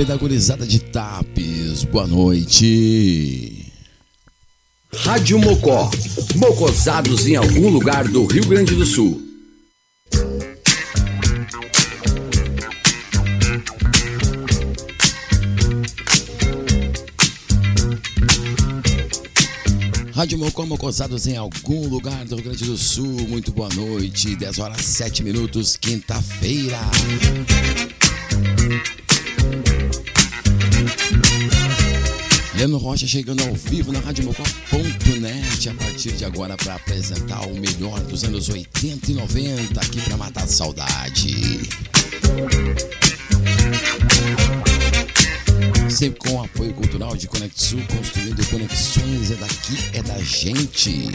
Web da Gurizada de Tapes. Boa noite. Rádio Mocó. Mocosados em algum lugar do Rio Grande do Sul. Rádio Mocó, Mocosados em algum lugar do Rio Grande do Sul. Muito boa noite. 10 horas 7 minutos, quinta-feira. Leno Rocha chegando ao vivo na Rádio Mocó.net a partir de agora para apresentar o melhor dos anos 80 e 90 aqui para matar saudade. Sempre com o apoio cultural de Conexul, construindo conexões, é daqui, é da gente.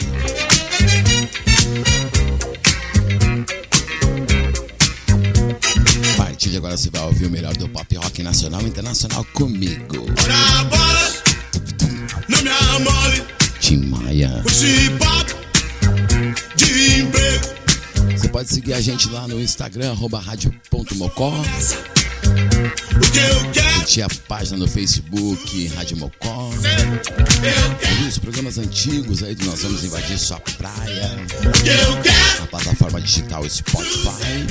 A partir de agora você vai ouvir o melhor do pop rock nacional e internacional comigo. Bora, bora. Tim Maia. Você pode seguir a gente lá no Instagram, arroba rádio.mocó. Curtir a página no Facebook, Rádio Mocó. Ouvir os programas antigos aí do Nós Vamos Invadir Sua Praia. Na plataforma digital Spotify.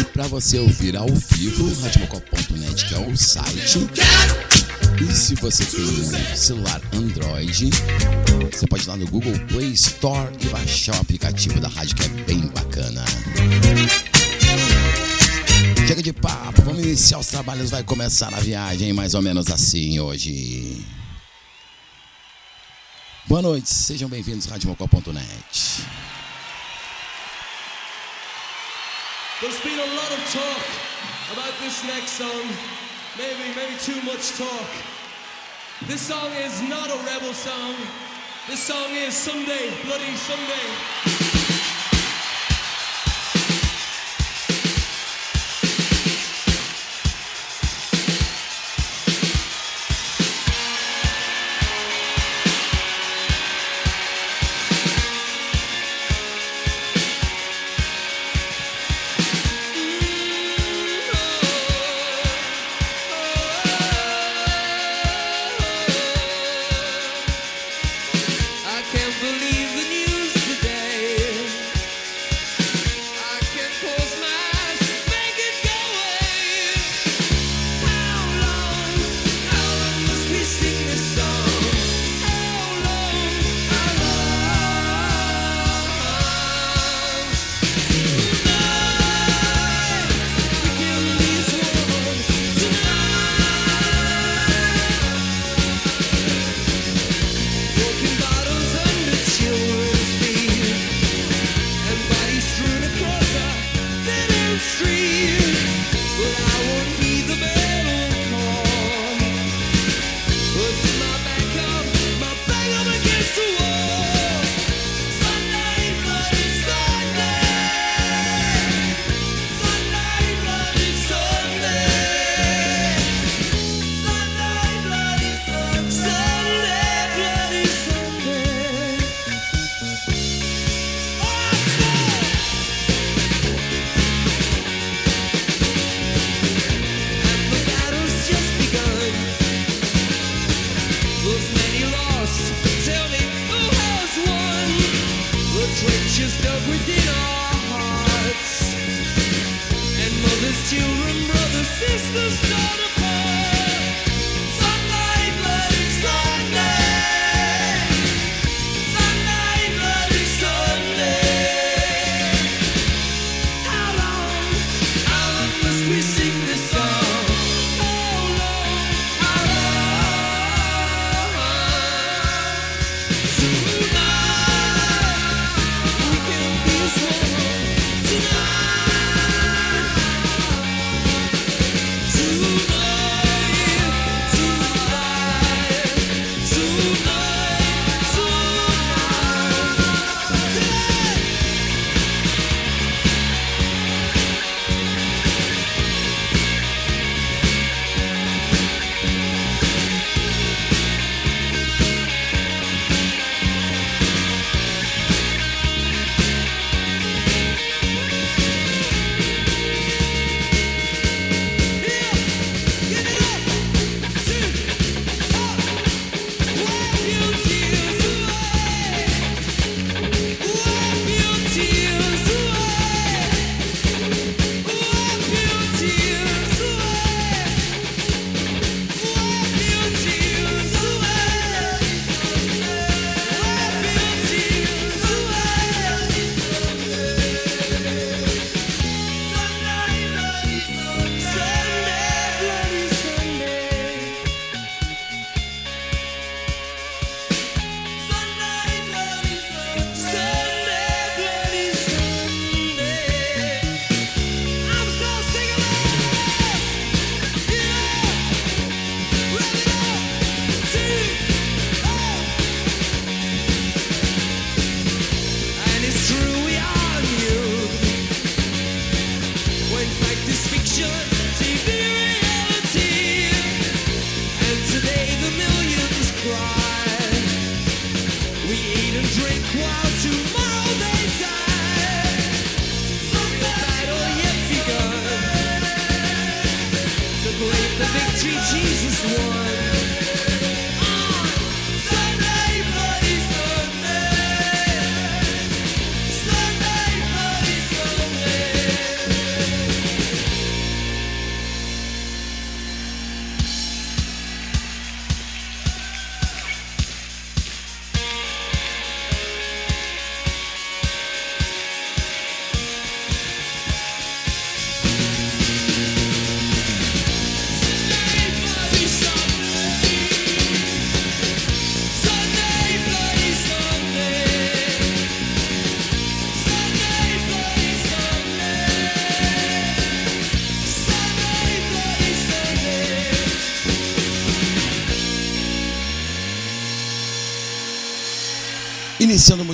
E para você ouvir ao vivo, radiomocó.net, que é o site. E se você tem um celular Android, você pode ir lá no Google Play Store e baixar o aplicativo da rádio que é bem bacana. Chega de papo, vamos iniciar os trabalhos, vai começar a viagem mais ou menos assim hoje. Boa noite, sejam bem-vindos à RadioMocó.net. There's been a lot of talk about this next song. Maybe, maybe too much talk. This song is not a rebel song. This song is Someday, Bloody Someday.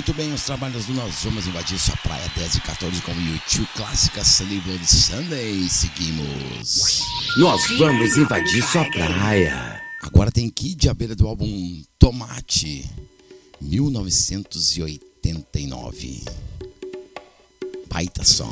Muito bem os trabalhos do Nós Vamos Invadir Sua Praia 10 e 14 com o YouTube Clássica Celebrity Sunday. Seguimos. Nós vamos invadir sua praia. Agora tem Kid Abelha do álbum Tomate, 1989. Baita som.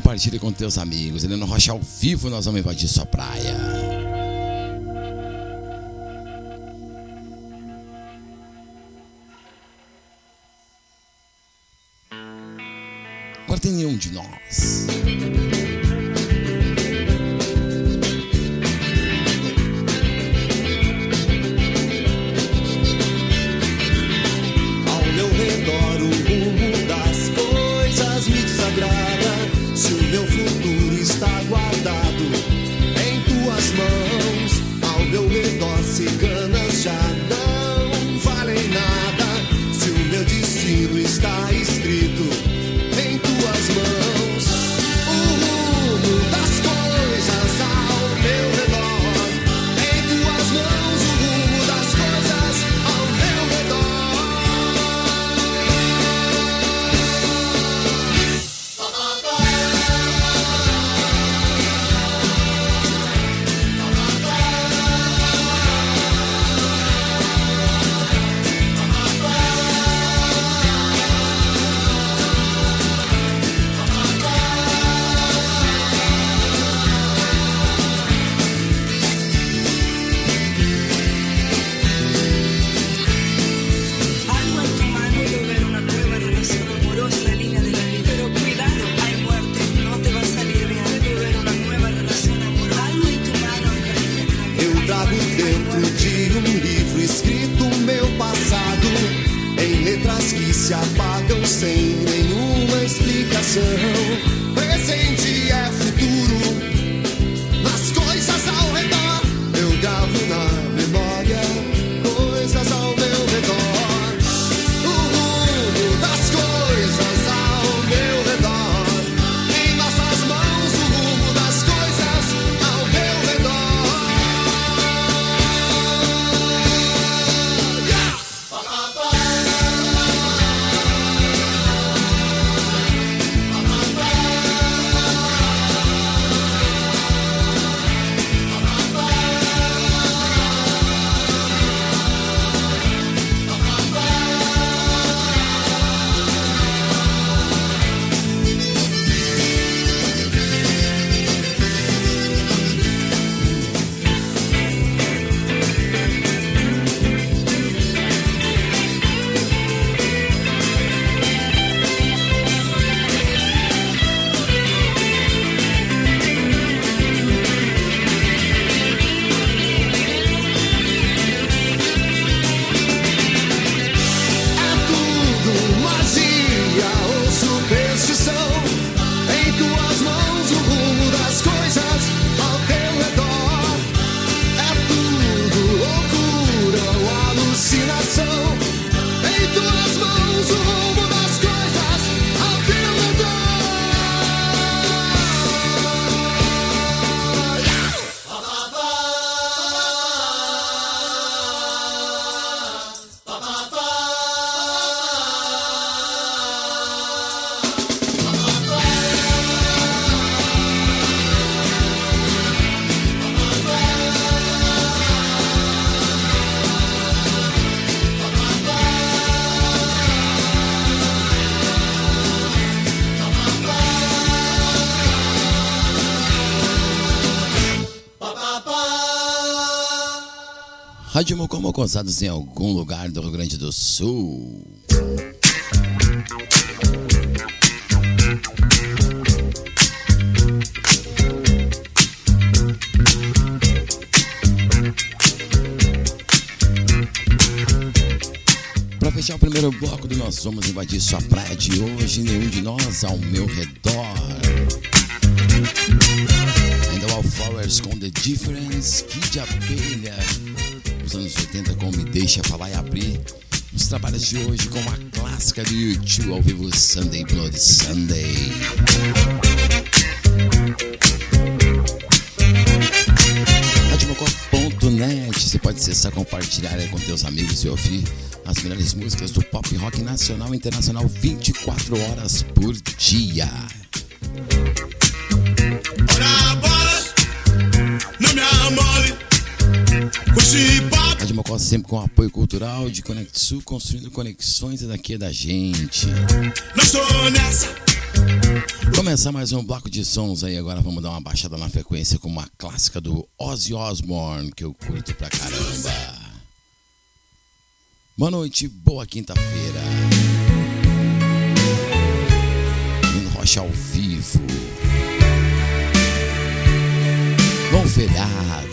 Compartilhe com teus amigos. Helena Rocha ao vivo, nós vamos invadir sua praia. Agora tem nenhum de nós. Mocó Mocosados em algum lugar do Rio Grande do Sul. Para fechar o primeiro bloco do Nós Vamos Invadir Sua Praia de hoje, nenhum de nós ao meu redor. Ainda o Flowers com The Difference, Kid Abelha anos 80 com Me Deixa Falar e Abrir. Os trabalhos de hoje com a clássica do YouTube ao vivo Sunday Blood Sunday. Radimocó.net Você pode acessar, compartilhar com teus amigos e ouvir as melhores músicas do pop rock nacional e internacional 24 horas por dia. Não me amole. Mocó sempre com apoio cultural de Conexu, construindo conexões daqui da gente. Começar mais um bloco de sons aí, agora vamos dar uma baixada na frequência com uma clássica do Ozzy Osbourne, que eu curto pra caramba. Boa noite, boa quinta-feira. Rocha ao vivo. Bom feriado.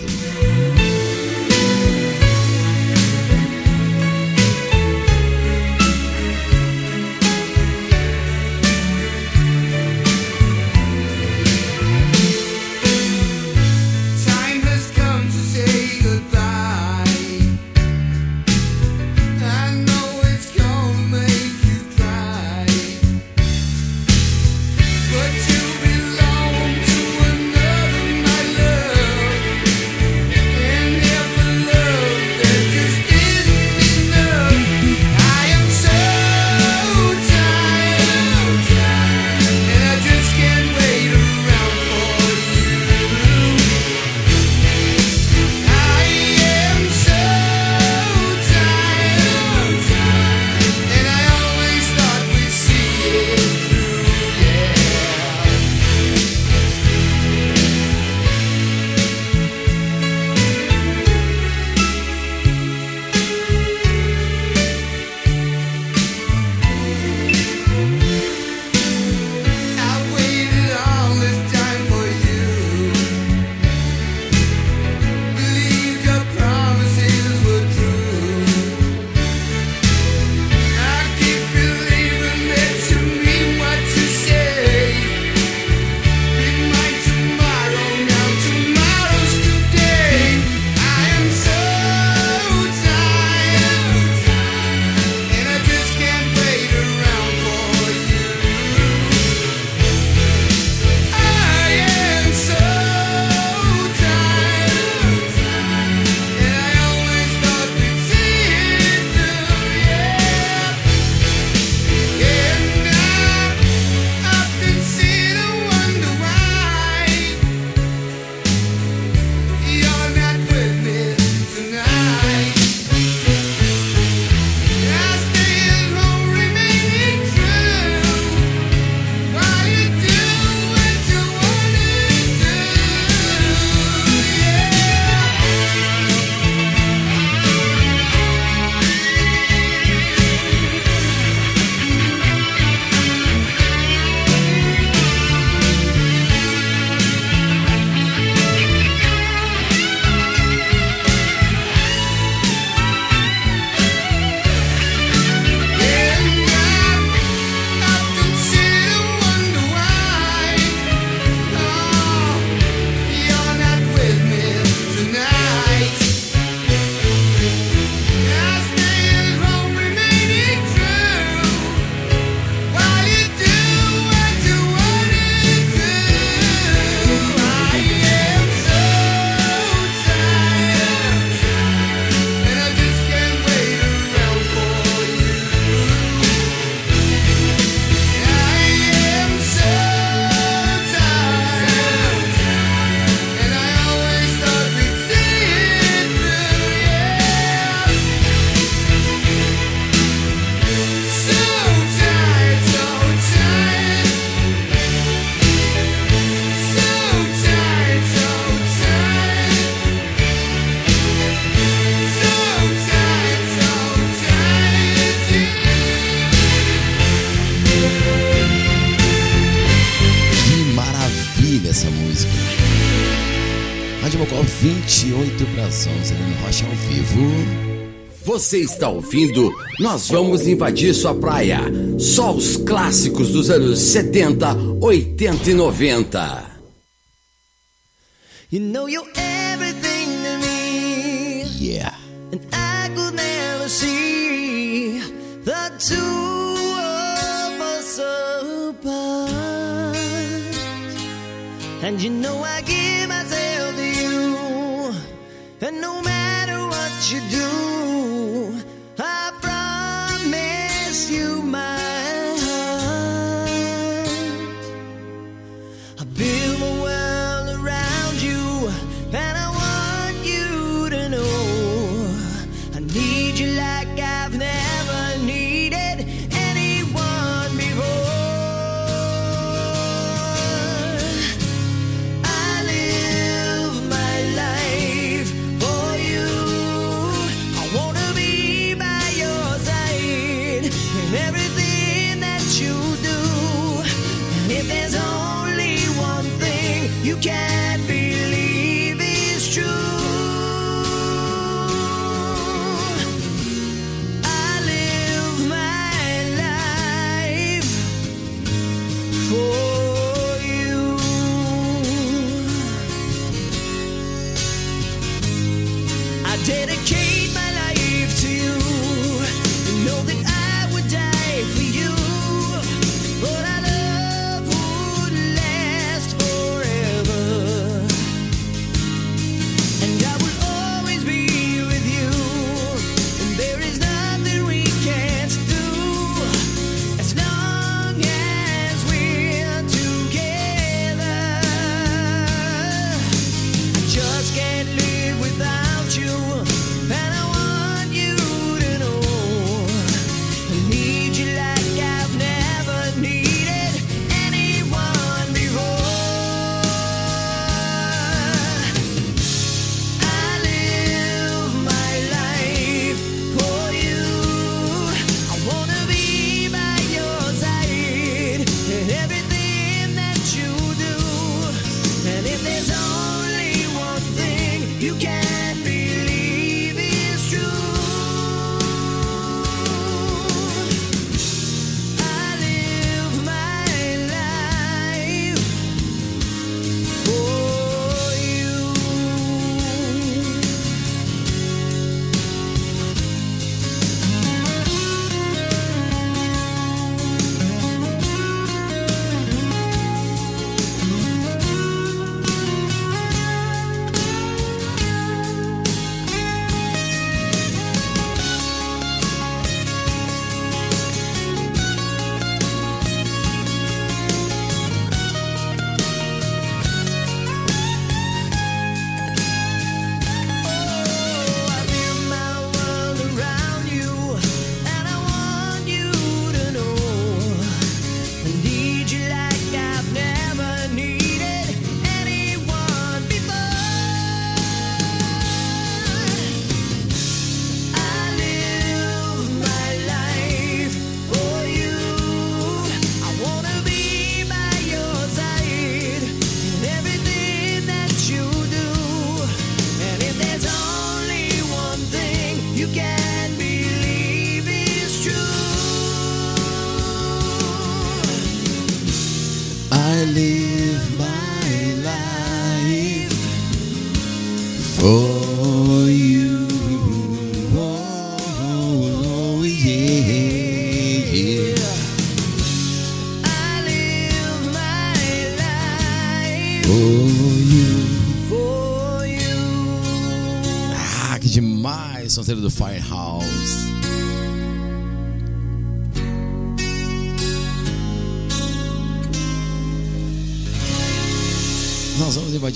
vivo? Você está ouvindo? Nós vamos invadir sua praia. Só os clássicos dos anos 70, 80 e 90. You know you're everything to me. Yeah. And I could never see the two of us apart. And you know I give myself to you. And no matter what you do. And if there's only one thing you can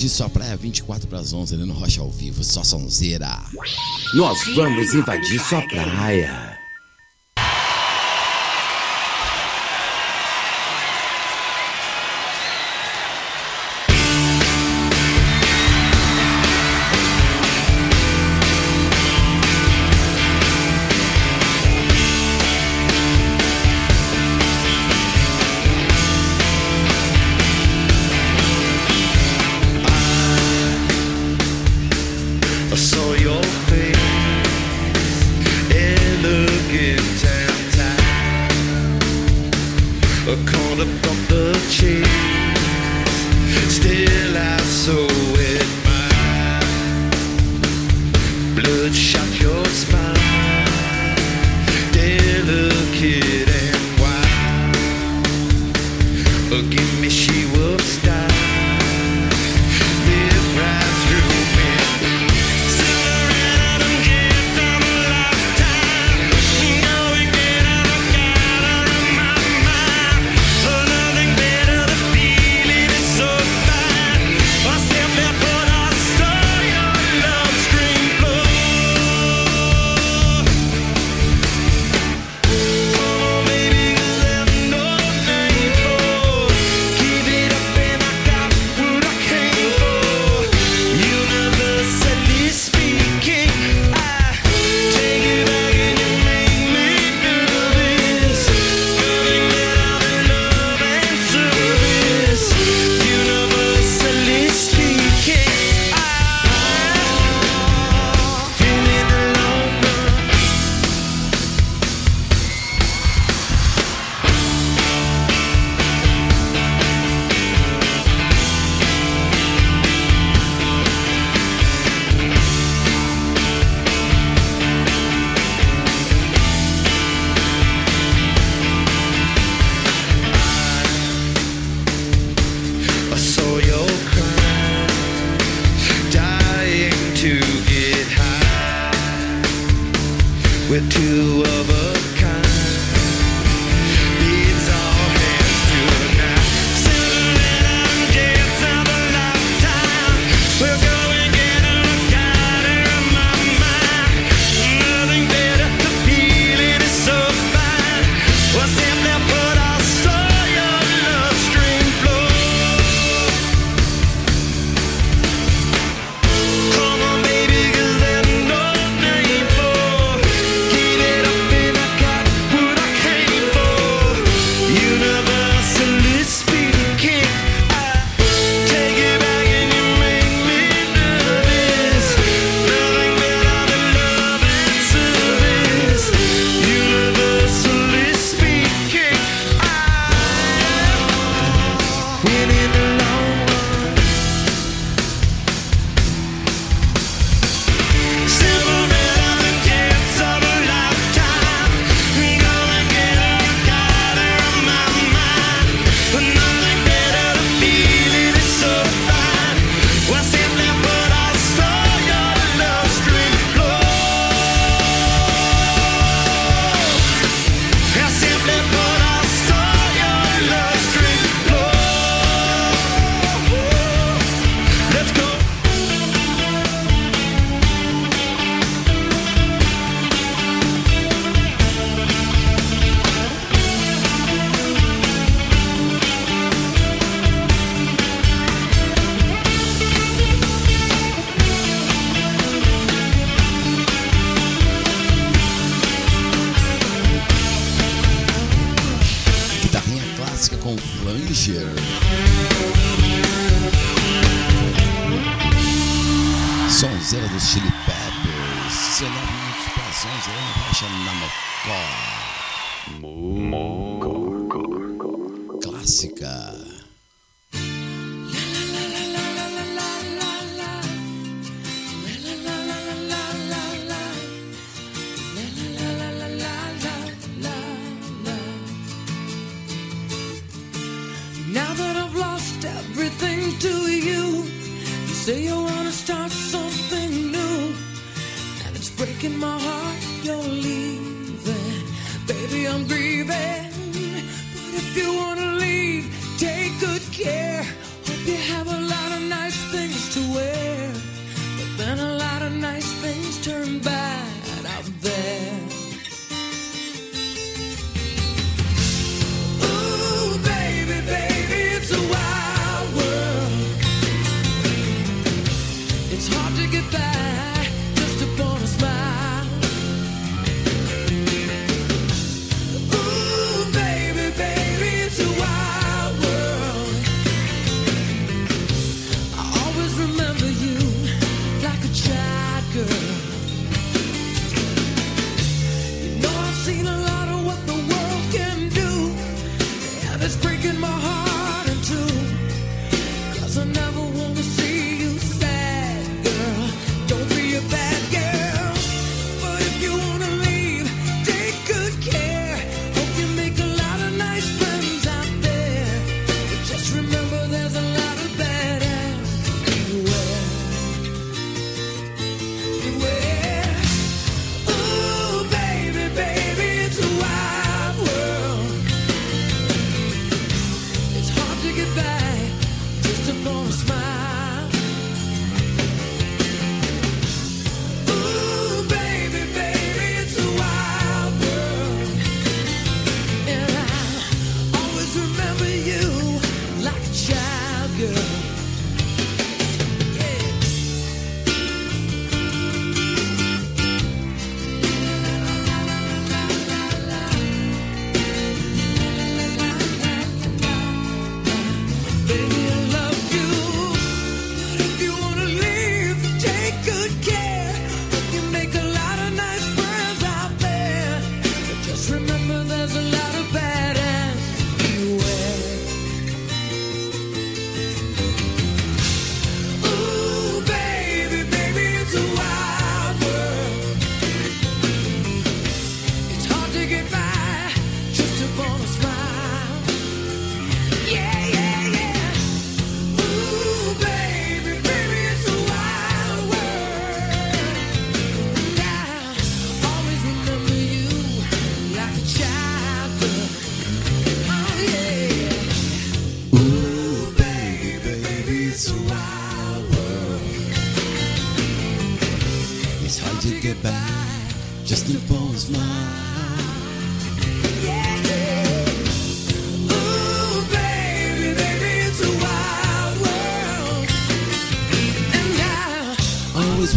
de sua praia 24 para as 11, no Rocha ao vivo, só sonzeira. Nós vamos invadir sua praia.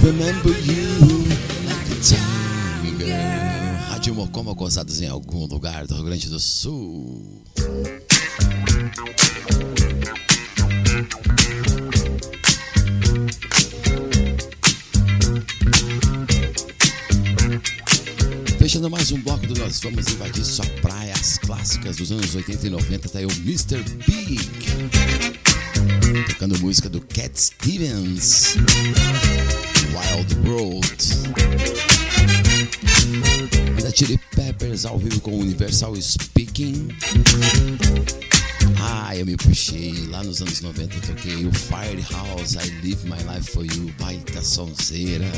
Remember you like a. Rádio Mocoma gozadas em algum lugar do Rio Grande do Sul. Fechando mais um bloco do Nós Vamos Invadir Sua Praia, as clássicas dos anos 80 e 90, tá aí o Mr. Big. Tocando música do Cat Stevens. Wild World. Da Chili Peppers ao vivo com Universal Speaking. Ah, eu me puxei lá nos anos 90, eu toquei o Firehouse, I Live My Life For You, baita sonzeira.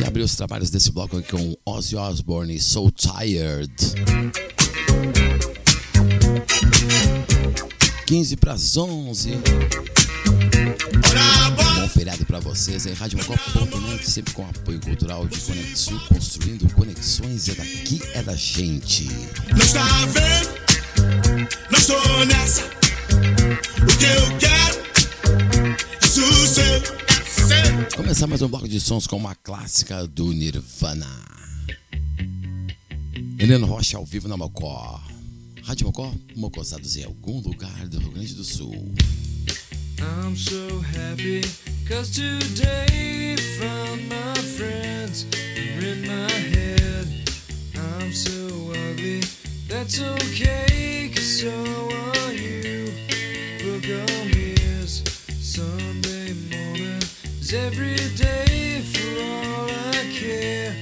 E abri os trabalhos desse bloco aqui com Ozzy Osbourne, So Tired. 15 para as 11. Bom feriado para vocês aí, RádioMocó.net, sempre com apoio cultural de Conexul, construindo conexões, é daqui, é da gente. Não está vendo? Não estou nessa. O que eu quero é sossego. Começar mais um bloco de sons com uma clássica do Nirvana. Helena Rocha ao vivo na Mocó. Rádio Mocó, mocosados em algum lugar do Rio Grande do Sul. I'm so happy cause today found my friends are in my head. I'm so ugly, that's okay cause so are you. Book on is Sunday morning is every day for all I care.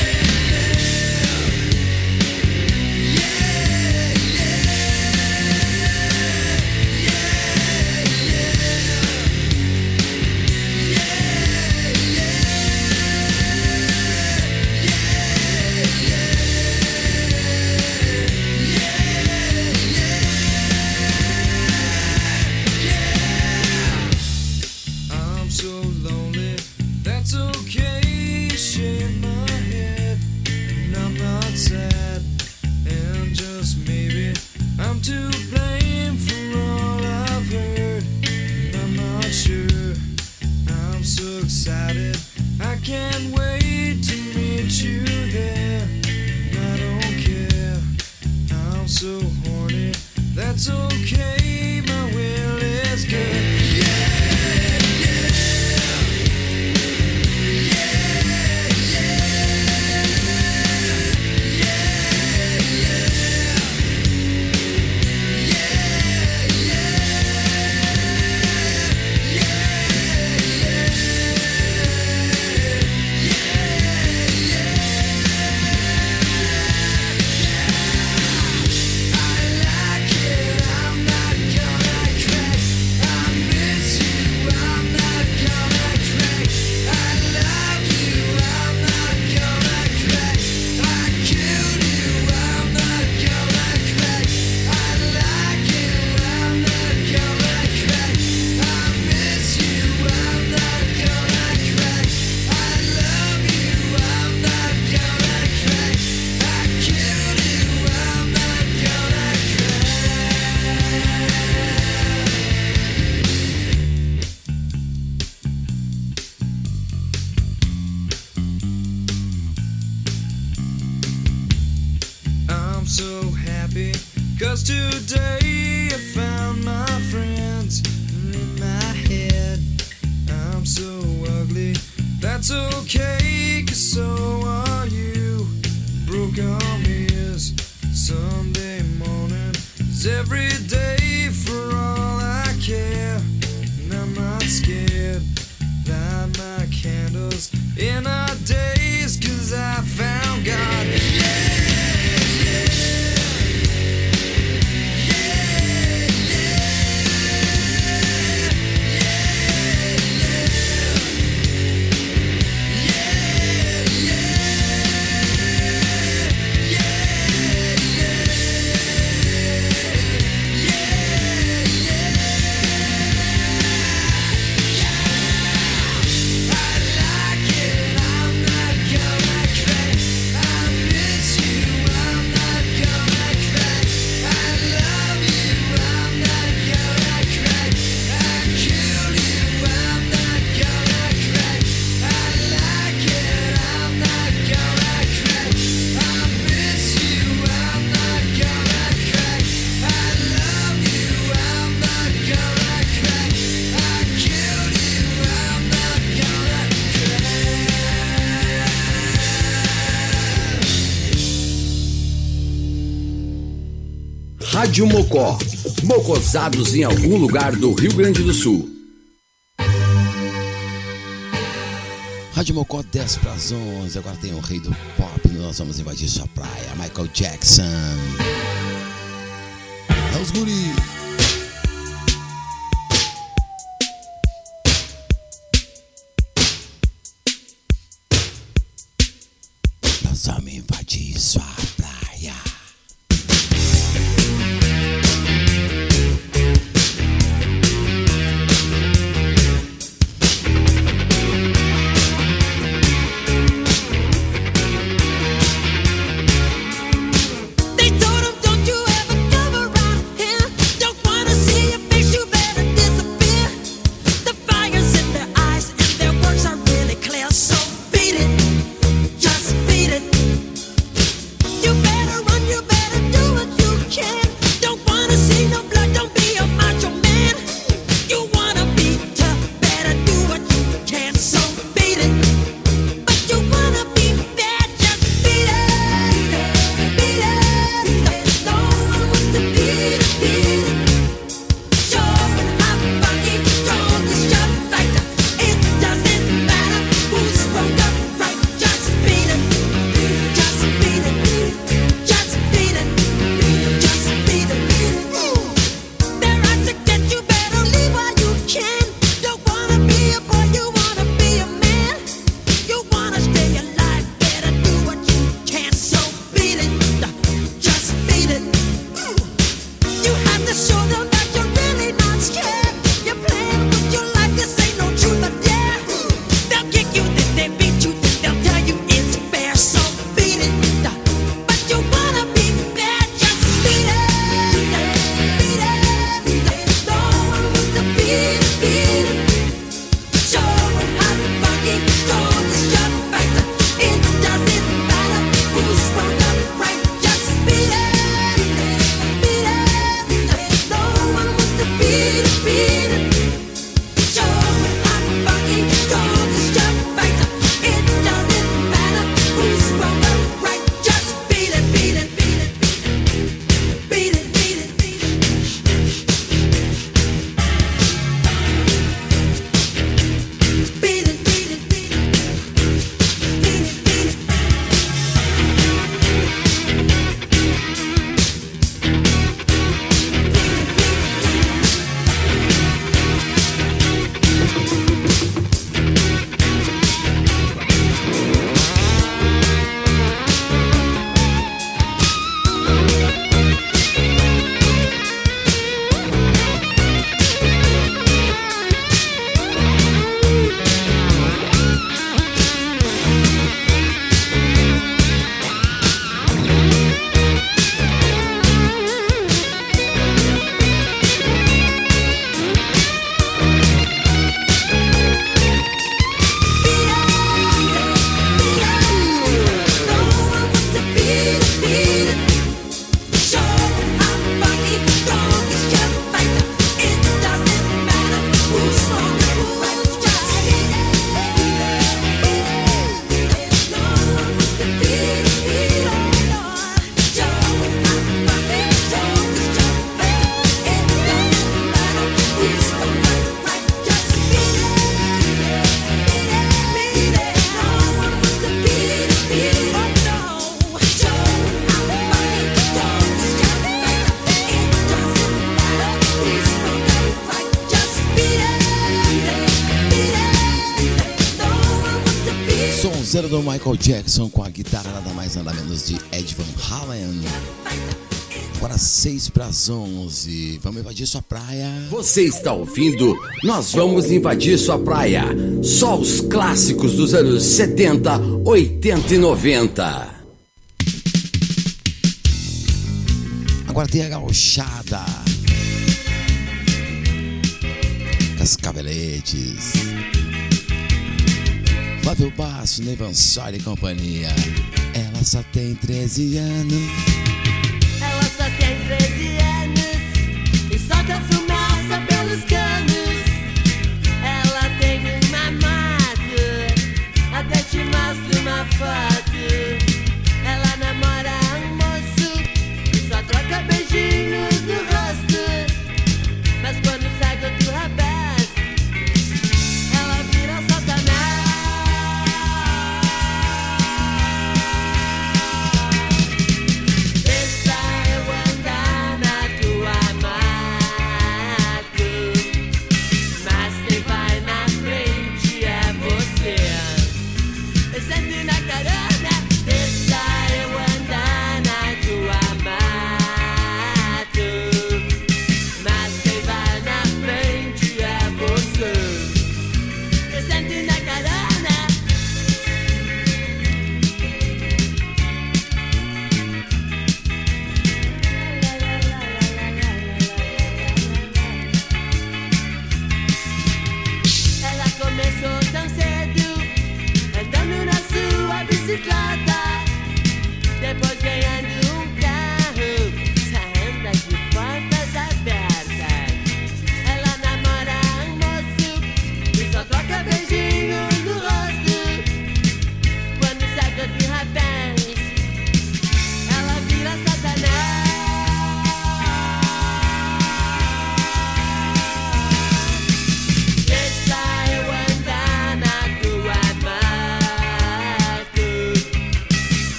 Rádio Mocó. Mocosados em algum lugar do Rio Grande do Sul. Rádio Mocó 10 para as 11. Agora tem o rei do pop. Nós vamos invadir sua praia. Michael Jackson. É os guris. parceiro do Michael Jackson com a guitarra nada mais nada menos de Ed Van Halen. Agora 6 para as 11. Vamos invadir sua praia. Você está ouvindo? Nós vamos invadir sua praia. Só os clássicos dos anos 70, 80 e 90. Agora tem a gauchada. Cascaveletes. Fábio Basso, Neivan Soli e companhia. Ela só tem 13 anos.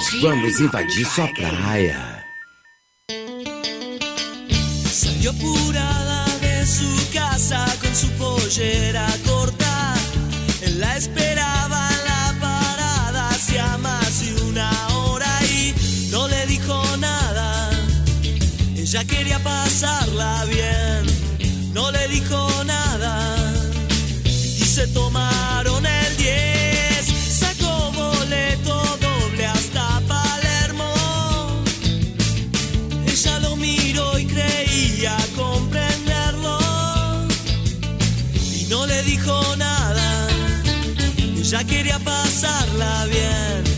Nós vamos invadir sua praia. Salió apurada de su casa con su pollera corta. Él la esperaba en la parada hacía más una hora y no le dijo nada. Ella quería pasarla bien, no le dijo nada. Y se tomaron quería pasarla bien.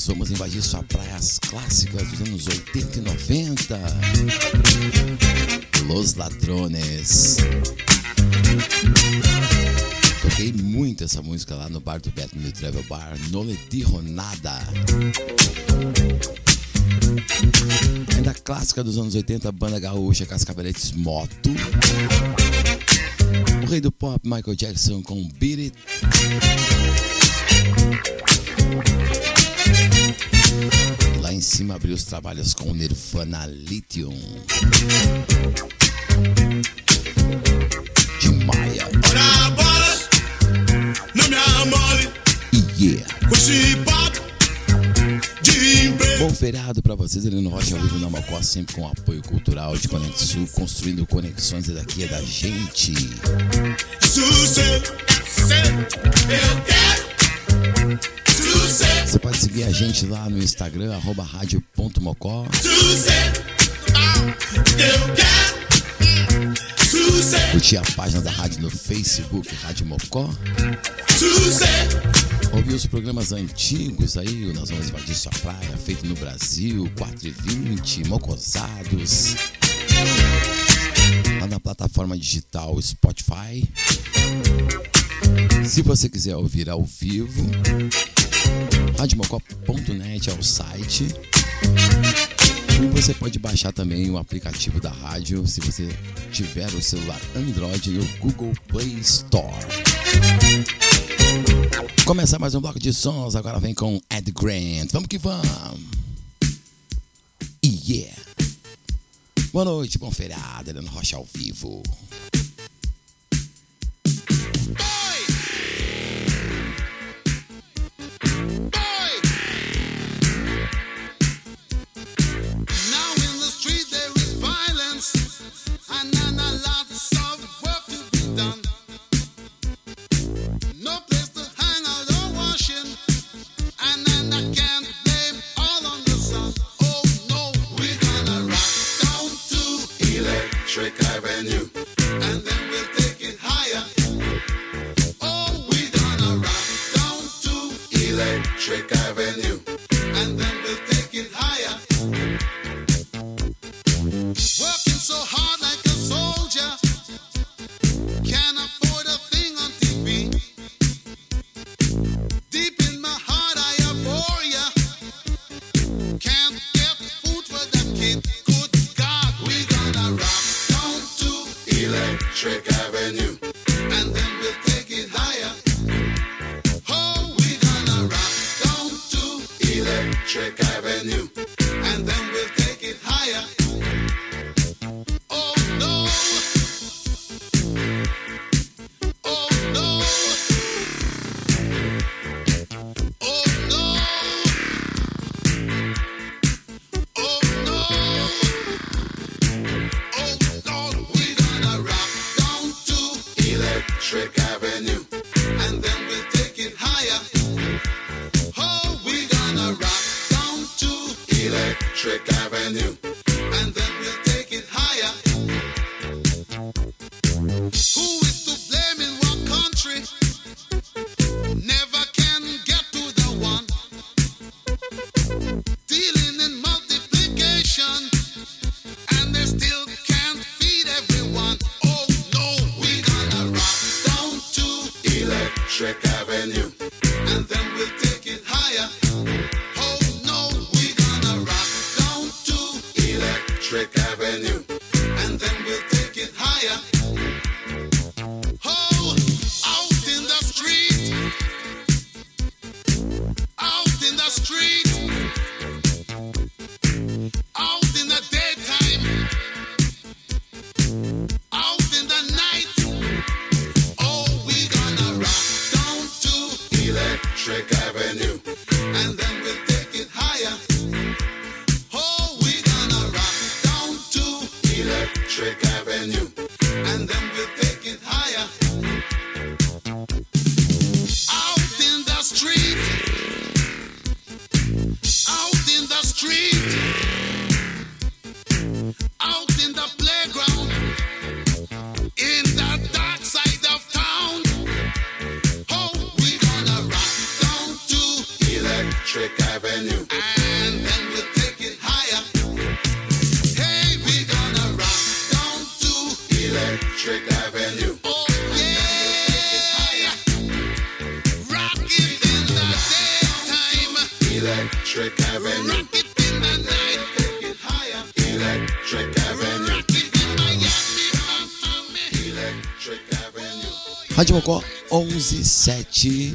Nós Vamos Invadir Sua Praias Clássicas dos anos 80 e 90. Los Ladrones. Toquei muito essa música lá no bar do Beto no Travel Bar, No Le Dijo Nada. Ainda clássica dos anos 80, banda gaúcha Cascabeletes Moto. O rei do pop, Michael Jackson com Beat It. Em cima abriu os trabalhos com Nirvana Lithium. De Maia. Ora bola, não me amole yeah. com esse papo de emprego. Bom feriado pra vocês, Heleno Rocha ao vivo na Mocó, sempre com apoio cultural de Conexul, construindo conexões e daqui é da gente. Sucesso, eu quero. Você pode seguir a gente lá no Instagram, arroba rádio.mocó. Curtir a página da rádio no Facebook, Rádio Mocó. Ouvir os programas antigos aí, o Nós Vamos Invadir Sua Praia, feito no Brasil, 4 e 20, Mocosados. Lá na plataforma digital Spotify. Se você quiser ouvir ao vivo, radiomocó.net é o site. E você pode baixar também o aplicativo da rádio se você tiver o celular Android no Google Play Store. Começar mais um bloco de sons, agora vem com Ed Grant. Vamos que vamos! E yeah! Boa noite, bom feriado, Helena Rocha ao vivo. Electric Avenue, and then 117.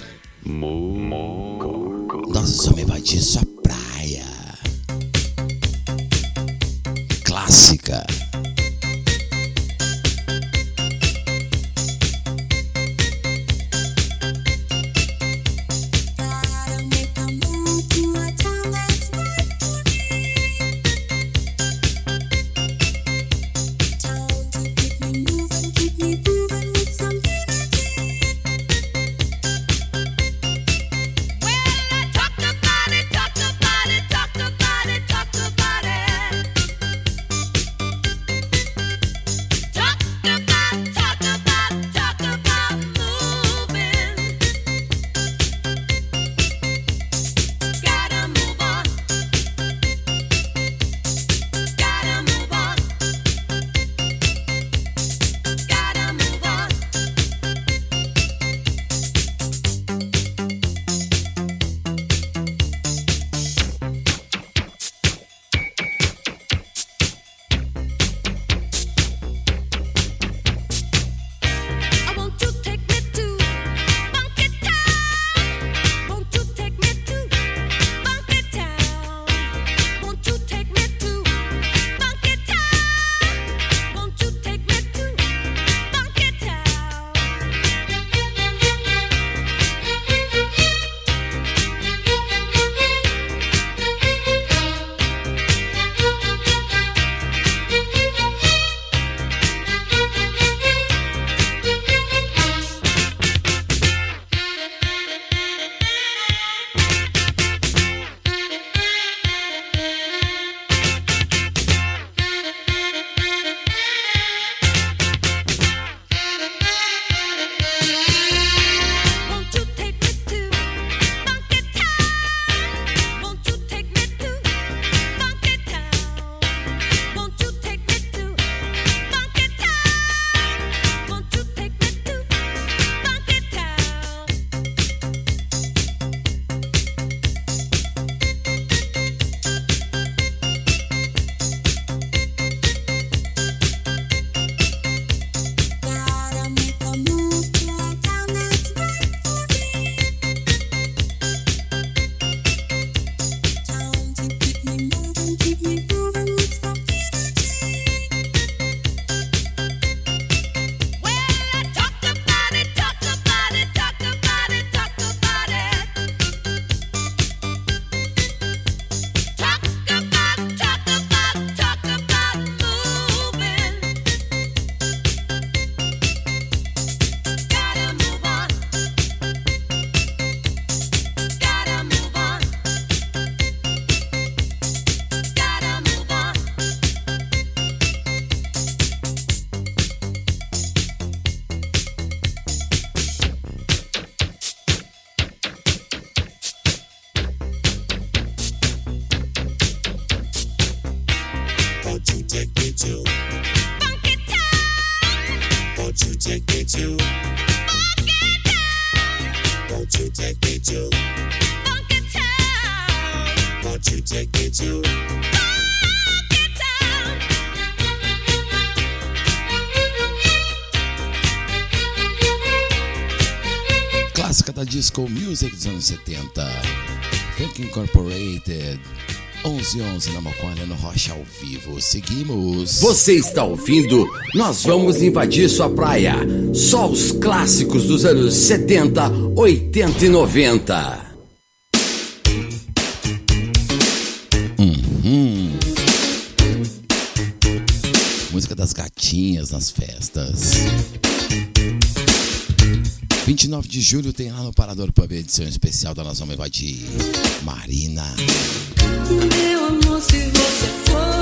anos 70. Funk Incorporated. 11 11 na Maqualha, no Rocha ao vivo. Seguimos. Você está ouvindo? Nós vamos invadir sua praia. Só os clássicos dos anos 70, 80 e 90. Uhum. Música das gatinhas nas festas. 29 de julho tem lá no Parador Pub edição especial da Nós Vamos Invadir. Marina. Meu amor, se você for.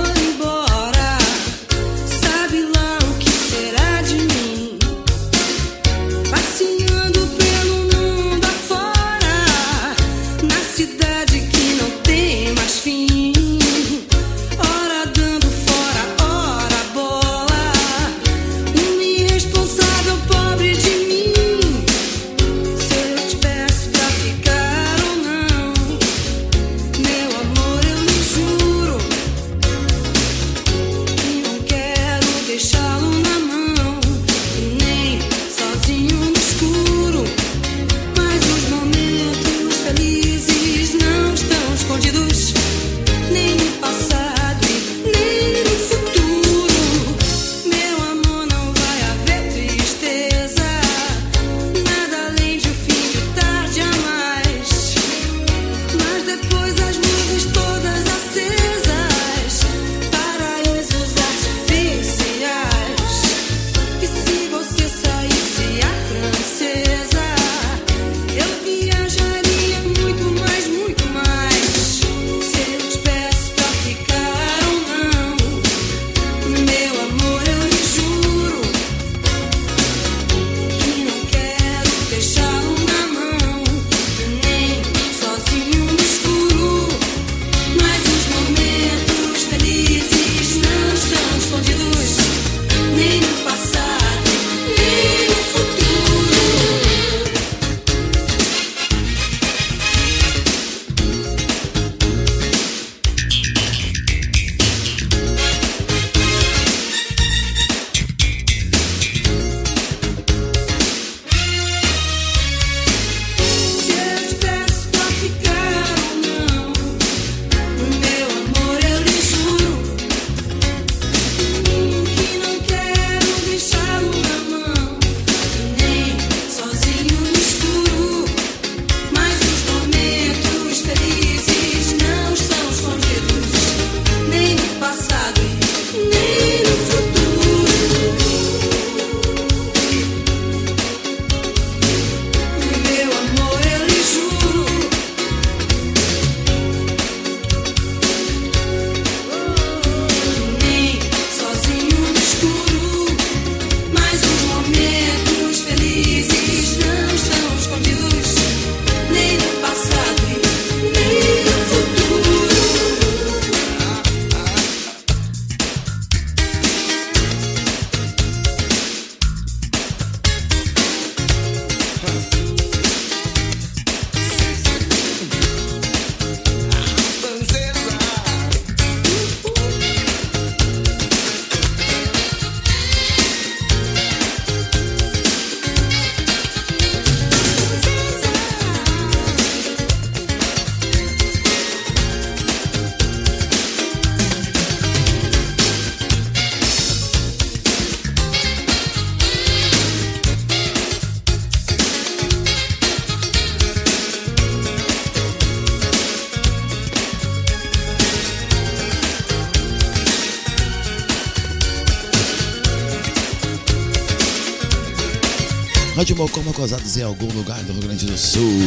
de Mocó, Mocosados em algum lugar do Rio Grande do Sul.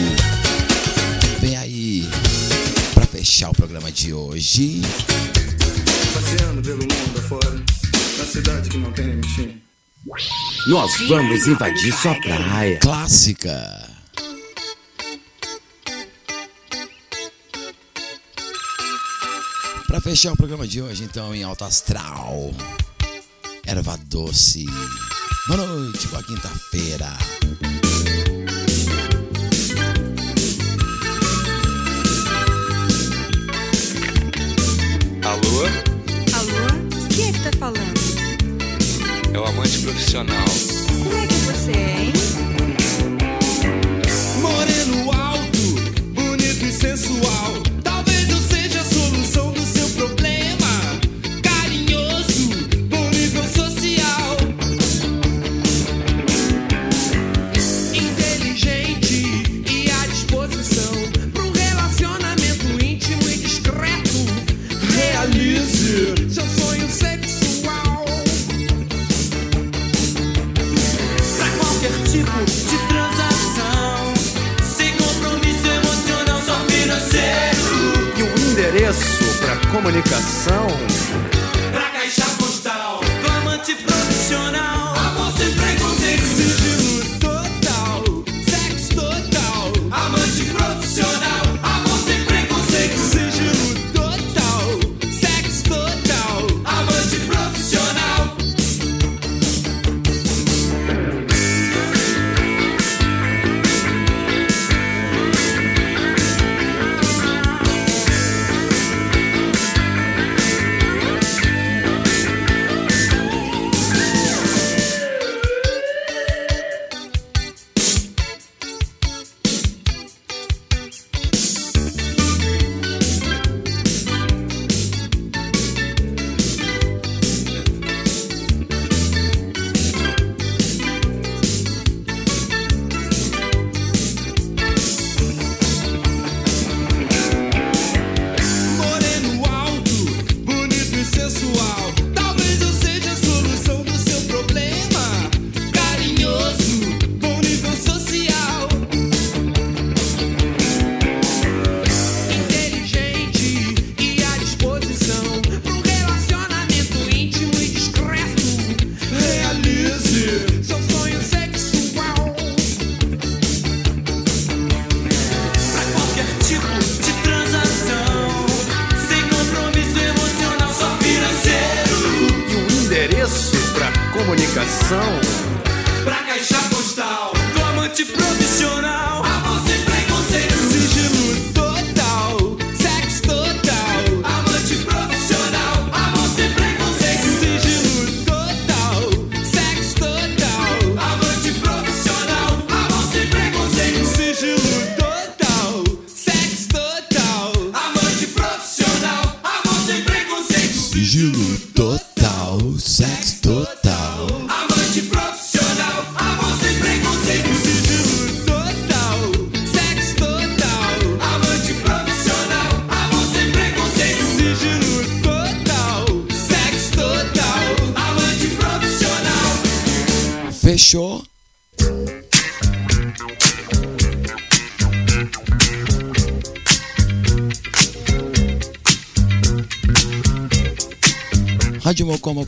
Vem aí para fechar o programa de hoje. Passeando pelo mundo afora, na cidade que não tem limite. Nós vamos invadir sua praia. Clássica. Para fechar o programa de hoje, então, em alto astral. Erva doce. Boa noite, boa quinta-feira. Alô? Alô? Quem é que tá falando? É o amante profissional. Como é que você é, hein? Moreno alto, bonito e sensual. Comunicação.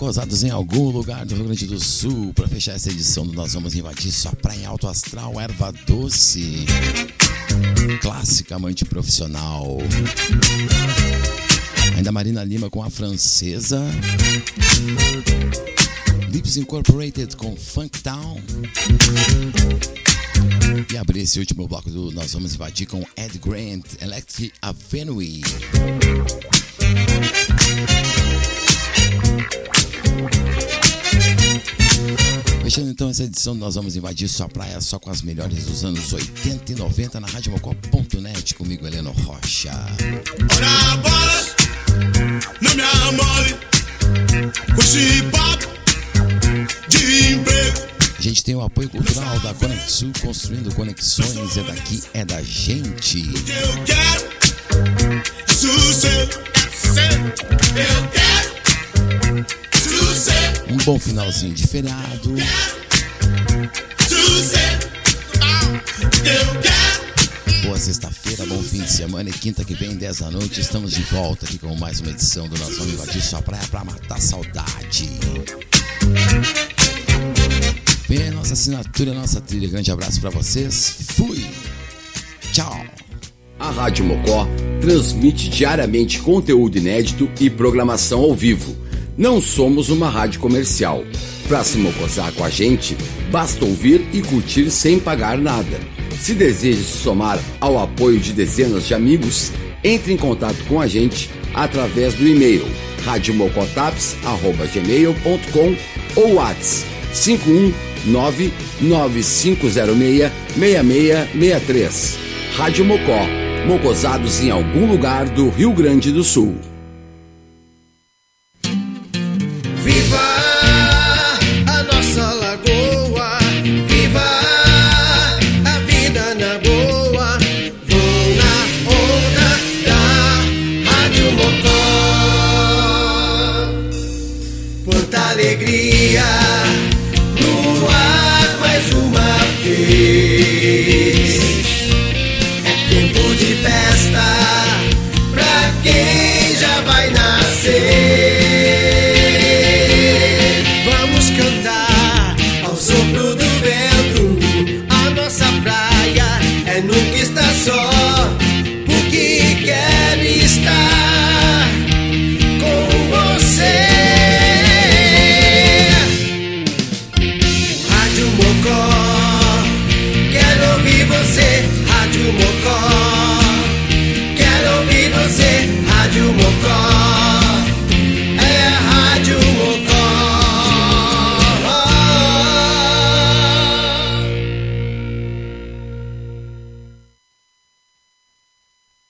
Mocosados em algum lugar do Rio Grande do Sul. Para fechar essa edição do Nós Vamos Invadir só praia alto astral, erva doce. Clássica amante profissional. Ainda Marina Lima com a francesa. Lips Incorporated com Funk Town. E abrir esse último bloco do Nós Vamos Invadir com Ed Grant, Electric Avenue. Edição, nós vamos invadir sua praia só com as melhores dos anos 80 e 90 na RadioMocó.net. Comigo, Heleno Rocha. Ora bola, não me com esse papo de emprego. A gente tem o apoio cultural da Conexul, construindo conexões. É daqui, é da gente. que eu quero é sossego. Eu quero sossego, Um bom finalzinho de feriado. Boa sexta-feira, bom fim de semana. E quinta que vem, 10 da noite, estamos de volta aqui com mais uma edição do Nós Vamos Invadir Sua Praia pra matar a saudade. Bem, a nossa assinatura, a nossa trilha. Grande abraço pra vocês. Fui. Tchau. A Rádio Mocó transmite diariamente conteúdo inédito e programação ao vivo. Não somos uma rádio comercial. Para se mocosar com a gente, basta ouvir e curtir sem pagar nada. Se deseja se somar ao apoio de dezenas de amigos, entre em contato com a gente através do e-mail radiomocotaps.gmail.com ou WhatsApp 51995066663. Rádio Mocó, mocosados em algum lugar do Rio Grande do Sul.